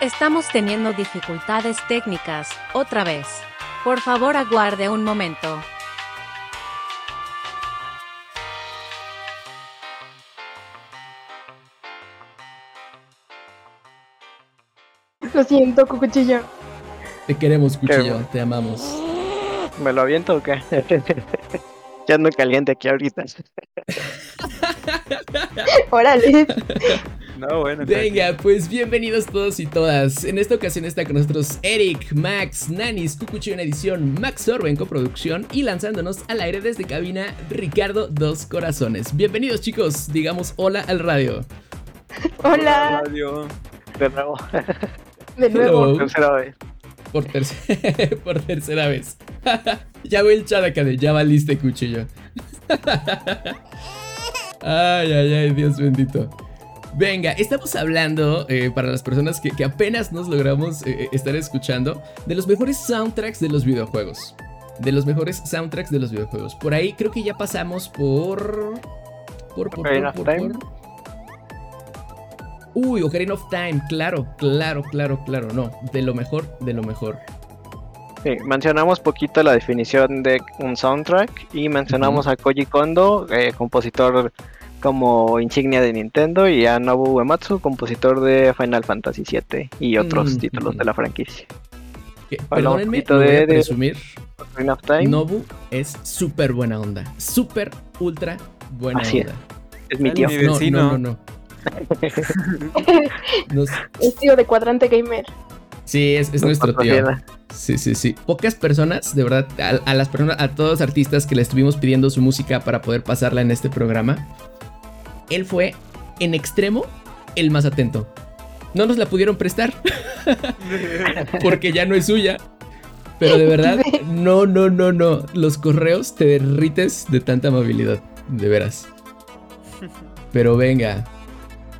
Estamos teniendo dificultades técnicas, otra vez. Por favor aguarde un momento. Lo siento, cuchillo. Te queremos, cuchillo, te amamos. ¿Me lo aviento o qué? ya ando caliente aquí ahorita. Órale. No, bueno. Venga, pues bienvenidos todos y todas. En esta ocasión está con nosotros Eric, Max, Nanis, Cucucho en edición, Max Sorbo en coproducción y lanzándonos al aire desde cabina Ricardo Dos Corazones. Bienvenidos chicos, digamos hola al radio. Hola. Radio. De nuevo. De nuevo. Hello. Tercera vez. Por, tercera por tercera vez. ya voy el chat acá de ya valiste cuchillo. ay, ay, ay, Dios bendito. Venga, estamos hablando, eh, para las personas que, que apenas nos logramos eh, estar escuchando, de los mejores soundtracks de los videojuegos. De los mejores soundtracks de los videojuegos. Por ahí creo que ya pasamos por... Por, por, Ocarina por, of por, Time. por. Uy, Ocarina of Time, claro, claro, claro, claro, no, de lo mejor, de lo mejor. Sí, mencionamos poquito la definición de un soundtrack y mencionamos a Koji Kondo, eh, compositor como insignia de Nintendo, y a Nobu Uematsu, compositor de Final Fantasy VII y otros Mm, títulos de la franquicia. Perdónenme, lo voy de- a de- presumir. Time Nobu es súper buena onda. Súper, ultra buena Así onda. es mi tío. No, no, no, no. Nos- Es tío de Cuadrante Gamer. sí, es, es nuestro tío. Sí, sí, sí. Pocas personas, de verdad, a, a las personas, a todos los artistas que le estuvimos pidiendo su música para poder pasarla en este programa, él fue en extremo el más atento. No nos la pudieron prestar porque ya no es suya. Pero de verdad, no, no, no, no. Los correos te derrites de tanta amabilidad, de veras. Pero venga.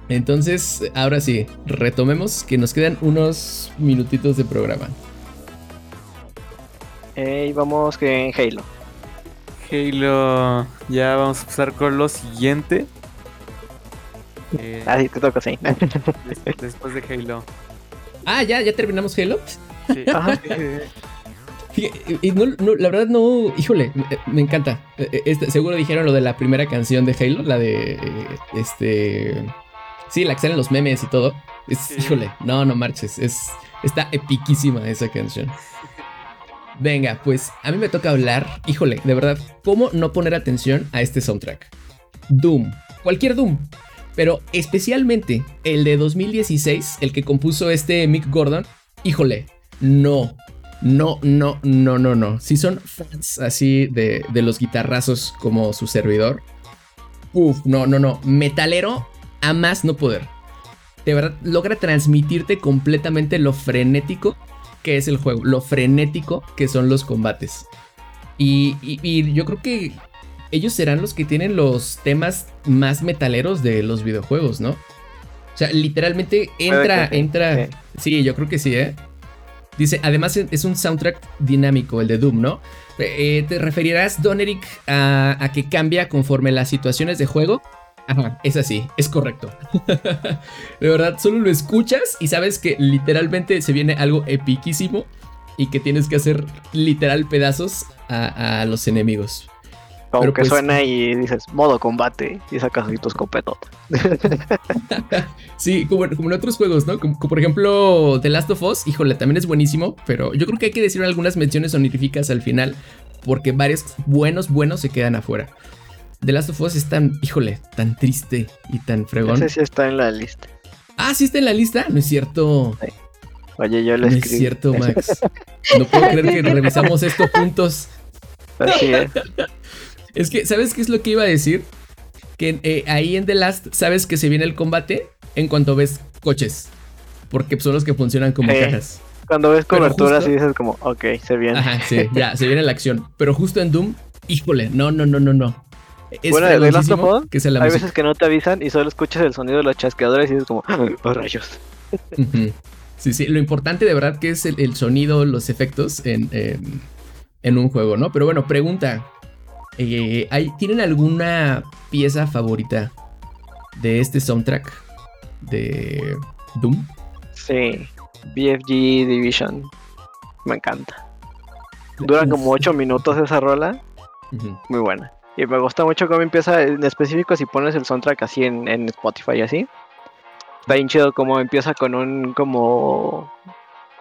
Entonces, ahora sí, retomemos que nos quedan unos minutitos de programa. Eh, y vamos que en Halo. Halo. Ya vamos a pasar con lo siguiente. Eh, Ah, sí, te toca, sí. des- después de Halo. Ah, ya, ya terminamos Halo. Sí. Ajá. Y no, no, la verdad no, híjole, me, me encanta. Eh, este, seguro dijeron lo de la primera canción de Halo, la de eh, este, sí, la que salen los memes y todo. Es, Sí. híjole, no, no marches, es está epiquísima esa canción. Venga, pues a mí me toca hablar, híjole, de verdad, cómo no poner atención a este soundtrack. Doom, cualquier Doom, pero especialmente el de 2016, el que compuso este Mick Gordon, híjole, no, no, no, no, no, no. Si son fans así de, de los guitarrazos como su servidor, uff, no, no, no. Metalero a más no poder. De verdad, logra transmitirte completamente lo frenético que es el juego, lo frenético que son los combates. Y, y- y yo creo que ellos serán los que tienen los temas más metaleros de los videojuegos, ¿no? O sea, literalmente entra, sí, entra. sí. Sí, yo creo que sí, ¿eh? Dice, además es- es un soundtrack dinámico, el de Doom, ¿no? Eh, ¿Te referirás, Don Eric, a, a que cambia conforme las situaciones de juego? Ajá, es así, es correcto. de verdad, solo lo escuchas y sabes que literalmente se viene algo epiquísimo y que tienes que hacer literal pedazos a, a los enemigos. Como Pero que pues- suena y dices modo combate y sacas tu escopetota. Sí, como, como en otros juegos, ¿no? Como, como por ejemplo The Last of Us, híjole, también es buenísimo, pero yo creo que hay que decir algunas menciones honoríficas al final, porque varios buenos, buenos se quedan afuera. The Last of Us es tan, híjole, tan triste y tan fregón. Ese sí está en la lista. Ah, sí está en la lista, no es cierto. Oye, yo No le es escribí. cierto, Max. No puedo creer que revisamos esto juntos. Así es. Es que, ¿sabes qué es lo que iba a decir? Que eh, ahí en The Last, sabes que se viene el combate en cuanto ves coches. Porque son los que funcionan como Sí. cajas. Cuando ves coberturas y dices como, ok, se viene. Ajá, sí, ya, se viene la acción. Pero justo en Doom, híjole, no, no, no, no, no. Es Bueno, de The Last of fregoncísimo Us, que es la Hay música. veces que no te avisan y solo escuchas el sonido de los chasqueadores y dices como, oh rayos. Sí, sí, lo importante de verdad que es el, el sonido, los efectos en, en- en un juego, ¿no? Pero bueno, pregunta. Eh, ¿hay- ¿Tienen alguna pieza favorita de este soundtrack de Doom? Sí, BFG Division. Me encanta. Dura como 8 minutos esa rola. Muy buena. Y me gusta mucho cómo empieza, en específico si pones el soundtrack así en, en Spotify así. Está bien chido como empieza con un, como,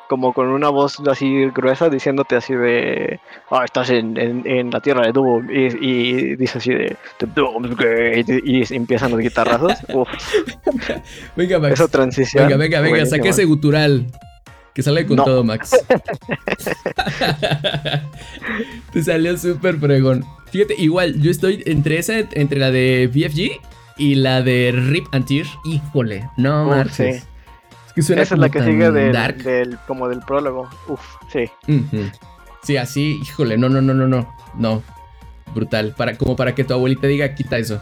como con una voz así gruesa diciéndote así de, ah, estás en, en, en la tierra de Doom. Y, y dice así de, Gate", Y, empiezan los guitarrazos. Uf, Venga, Max. esa transición. Venga, venga, venga, saque ese gutural. Que sale con No. todo, Max. Te salió súper fregón. Fíjate, igual, yo estoy entre esa, entre la de BFG y la de Rip and Tear. Híjole, no marches. sí. Es que suena Esa es la que sigue del, dark. del, como del prólogo. Uf, sí. Sí, así, híjole, no, no, no, no, no. No. Brutal. Para, como para que tu abuelita diga, quita eso.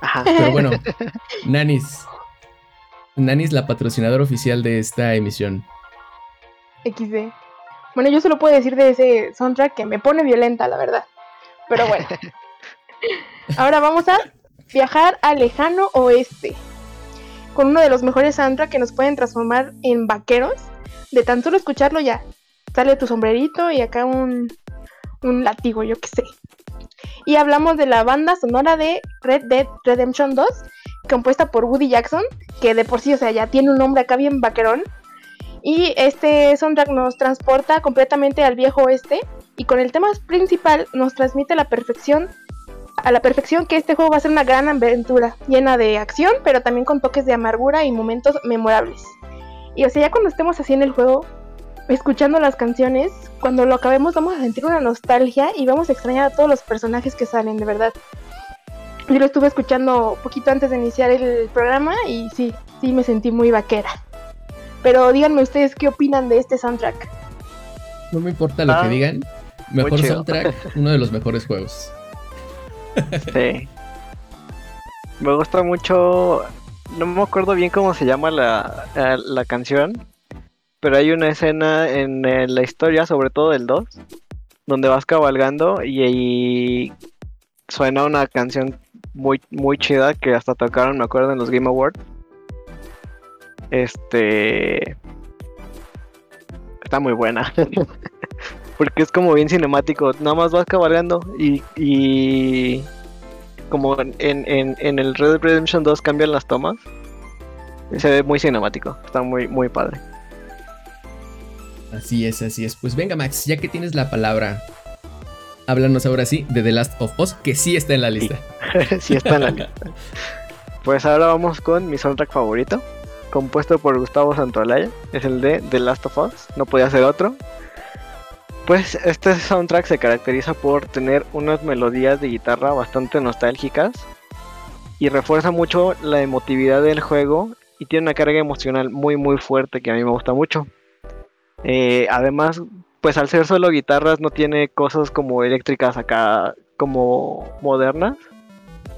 Ajá. Pero bueno, Nanis. Nanis, la patrocinadora oficial de esta emisión. XD. Bueno, yo solo puedo decir de ese soundtrack que me pone violenta, la verdad. Pero bueno. Ahora vamos a viajar al lejano oeste. Con uno de los mejores soundtracks que nos pueden transformar en vaqueros. De tan solo escucharlo ya. Sale tu sombrerito y acá un, un látigo, yo qué sé. Y hablamos de la banda sonora de Red Dead Redemption 2, compuesta por Woody Jackson, que de por sí, o sea, ya tiene un nombre acá bien vaquerón. Y este soundtrack nos transporta completamente al viejo oeste y con el tema principal nos transmite la perfección a la perfección que este juego va a ser una gran aventura, llena de acción, pero también con toques de amargura y momentos memorables. Y o sea, ya cuando estemos así en el juego, escuchando las canciones, cuando lo acabemos vamos a sentir una nostalgia y vamos a extrañar a todos los personajes que salen, de verdad. Yo lo estuve escuchando poquito antes de iniciar el programa y sí, sí me sentí muy vaquera. Pero díganme ustedes qué opinan de este soundtrack. No me importa lo Ah, que digan. muy Mejor soundtrack, uno de los mejores juegos. Sí. Me gusta mucho. No me acuerdo bien cómo se llama la, la, canción. Pero hay una escena en, la historia, sobre todo del 2, donde vas cabalgando y ahí suena una canción muy, muy chida que hasta tocaron, me acuerdo, en los Game Awards. Este. Está muy buena. Porque es como bien cinemático. Nada más vas cabalgando y. y como en, en, en el Red Dead Redemption 2 cambian las tomas. Se ve muy cinemático. Está muy, muy padre. Así es, así es. Pues venga, Max, ya que tienes la palabra, háblanos ahora sí de The Last of Us, que sí está en la lista. sí está en la lista. Pues ahora vamos con mi soundtrack favorito. Compuesto por Gustavo Santaolalla. Es el de The Last of Us. No podía ser otro. Pues este soundtrack se caracteriza por tener unas melodías de guitarra bastante nostálgicas. Y refuerza mucho la emotividad del juego. Y tiene una carga emocional muy muy fuerte que a mí me gusta mucho. Eh, además, pues al ser solo guitarras no tiene cosas como eléctricas acá como modernas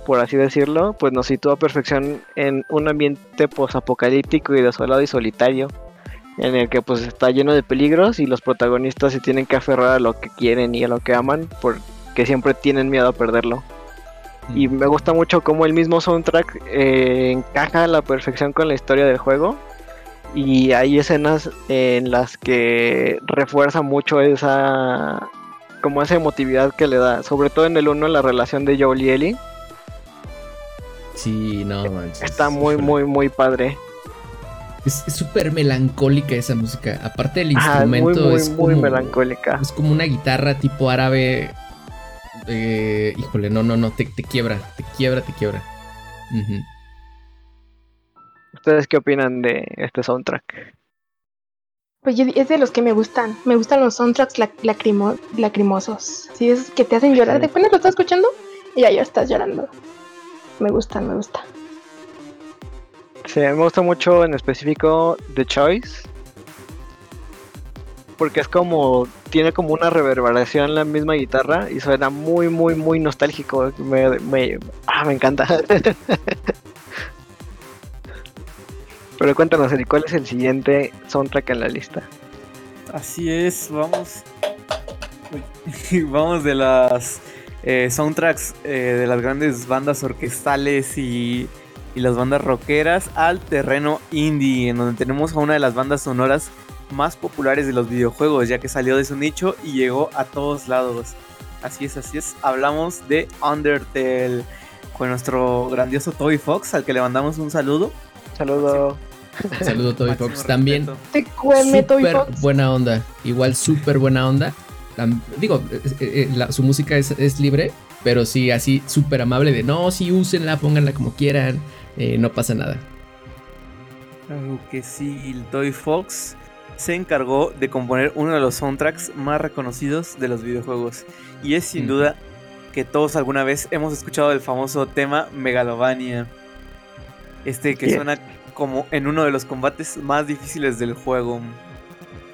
por así decirlo, pues nos sitúa a perfección en un ambiente posapocalíptico y desolado y solitario, en el que pues está lleno de peligros y los protagonistas se tienen que aferrar a lo que quieren y a lo que aman, porque siempre tienen miedo a perderlo. Y me gusta mucho cómo el mismo soundtrack eh, encaja a la perfección con la historia del juego. Y hay escenas en las que refuerza mucho esa como esa emotividad que le da, sobre todo en el 1 la relación de Joel y Ellie. Sí, no manches. Está muy, muy, muy padre. Es súper melancólica esa música. Aparte el Ajá, es muy, instrumento muy, es muy como, melancólica. Es como una guitarra tipo árabe. Eh, híjole, no, no, no, te, te quiebra, te quiebra, te quiebra. ¿Ustedes qué opinan de este soundtrack? Pues yo- es de los que me gustan. Me gustan los soundtracks lac- lacrimo- lacrimosos. Sí, esos que te hacen llorar. Sí. ¿De cuándo lo estás escuchando? Y ya, ya estás llorando. Me gustan, me gusta. Sí, me gusta mucho en específico The Choice. Porque es como. Tiene como una reverberación la misma guitarra y suena muy, muy, muy nostálgico. Me, me, ah, me encanta. Pero cuéntanos, Eri, ¿cuál es el siguiente soundtrack en la lista? Así es, vamos. Vamos de las eh, soundtracks eh, de las grandes bandas orquestales y, y las bandas rockeras al terreno indie, en donde tenemos a una de las bandas sonoras más populares de los videojuegos, ya que salió de su nicho y llegó a todos lados. Así es, así es. Hablamos de Undertale con nuestro grandioso Toby Fox, al que le mandamos un saludo. Saludo. Saludo Toby Fox. También. Te cueme, Toy súper Fox. buena onda. Igual súper buena onda. Digo, eh, eh, la- su música es, es libre, pero sí así súper amable de no, sí, úsenla, pónganla como quieran, eh, no pasa nada. Claro que sí, el Toy Fox se encargó de componer uno de los soundtracks más reconocidos de los videojuegos. Y es sin duda que todos alguna vez hemos escuchado el famoso tema Megalovania. Este que Yeah. suena como en uno de los combates más difíciles del juego.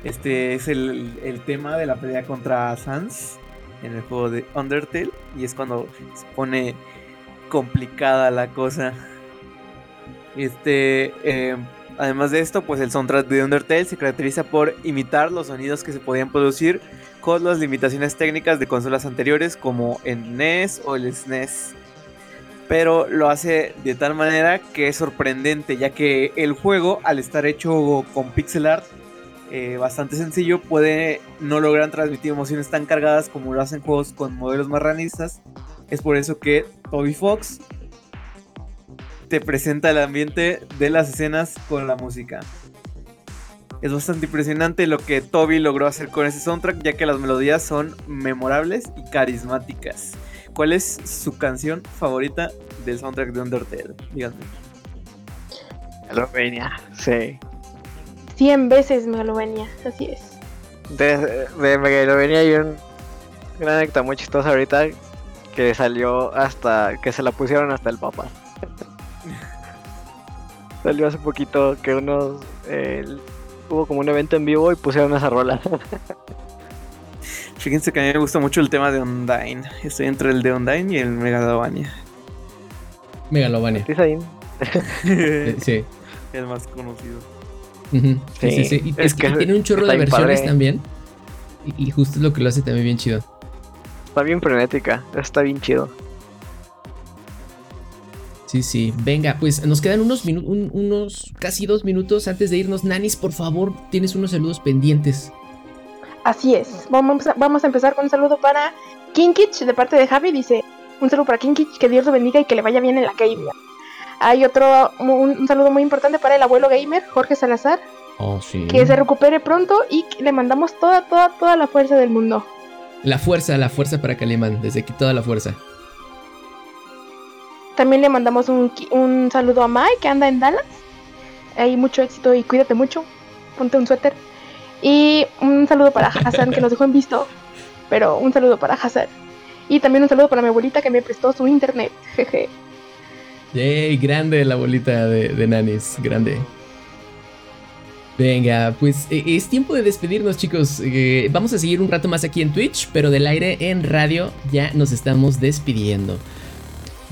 Este es el, el tema de la pelea contra Sans en el juego de Undertale. Y es cuando se pone complicada la cosa. Este, eh, además de esto, pues el soundtrack de Undertale se caracteriza por imitar los sonidos que se podían producir con las limitaciones técnicas de consolas anteriores como el NES o el SNES. Pero lo hace de tal manera que es sorprendente, ya que el juego, al estar hecho con pixel art eh, bastante sencillo, puede no lograr transmitir emociones tan cargadas como lo hacen juegos con modelos más realistas. Es por eso que Toby Fox te presenta el ambiente de las escenas con la música. Es bastante impresionante lo que Toby logró hacer con ese soundtrack, ya que las melodías son memorables y carismáticas. ¿Cuál es su canción favorita del soundtrack de Undertale? Díganme. Sí. 100 veces Megalovania, así es. De, de Megalovania hay un, una anécdota muy chistosa ahorita que salió hasta. que se la pusieron hasta el Papa. salió hace poquito que unos. eh, hubo como un evento en vivo y pusieron esa rola. Fíjense que a mí me gusta mucho el tema de Undyne. Estoy entre el de Undyne y el Megalovania. Megalovania. ¿Sí, Zain? Eh, sí. el más conocido. Sí, sí, Sí, sí. Y es que tiene un chorro de versiones padre. también. Y, y justo es lo que lo hace también bien chido. Está bien frenética, está bien chido. Sí, sí. Venga, pues nos quedan unos minutos, unos casi dos minutos antes de irnos. Nanis, por favor, tienes unos saludos pendientes. Así es. Vamos a, vamos a empezar con un saludo para Kinkich de parte de Javi. Dice: Un saludo para Kinkich, que Dios lo bendiga y que le vaya bien en la gamer. Hay otro, un, un saludo muy importante para el abuelo gamer, Jorge Salazar, Oh, sí. que se recupere pronto y le mandamos toda, toda, toda la fuerza del mundo. La fuerza, la fuerza para Calimán. Desde aquí toda la fuerza. También le mandamos un, un saludo a Mai, que anda en Dallas. Hay mucho éxito y cuídate mucho. Ponte un suéter. Y un saludo para Hassan, que nos dejó en visto. Pero un saludo para Hassan. Y también un saludo para mi abuelita, que me prestó su internet. Jeje. Yay, grande la bolita de, de. Grande. Venga, pues eh, es tiempo de despedirnos, chicos. Eh, vamos a seguir un rato más aquí en Twitch, pero del aire en radio ya nos estamos despidiendo.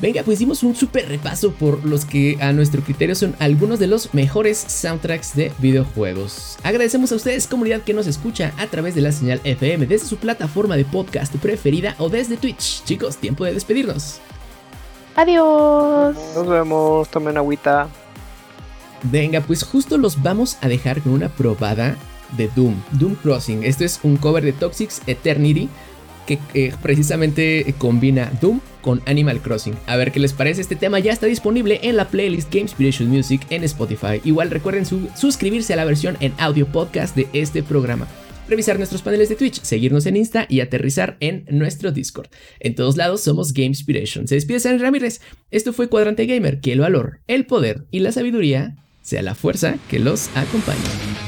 Venga, pues dimos un súper repaso por los que a nuestro criterio son algunos de los mejores soundtracks de videojuegos. Agradecemos a ustedes, comunidad que nos escucha a través de la señal FM desde su plataforma de podcast preferida o desde Twitch. Chicos, tiempo de despedirnos. Adiós. Nos vemos, tomen agüita. Venga, pues justo los vamos a dejar con una probada de Doom, Doom Crossing. Esto es un cover de Toxics Eternity que eh, precisamente combina Doom con Animal Crossing. A ver qué les parece, este tema ya está disponible en la playlist Game Inspiration Music en Spotify. Igual recuerden su- suscribirse a la versión en audio podcast de este programa. Revisar nuestros paneles de Twitch, seguirnos en Insta y aterrizar en nuestro Discord. En todos lados somos Game Inspiration. Se despide San Ramírez. Esto fue Cuadrante Gamer. Que el valor, el poder y la sabiduría sea la fuerza que los acompañe.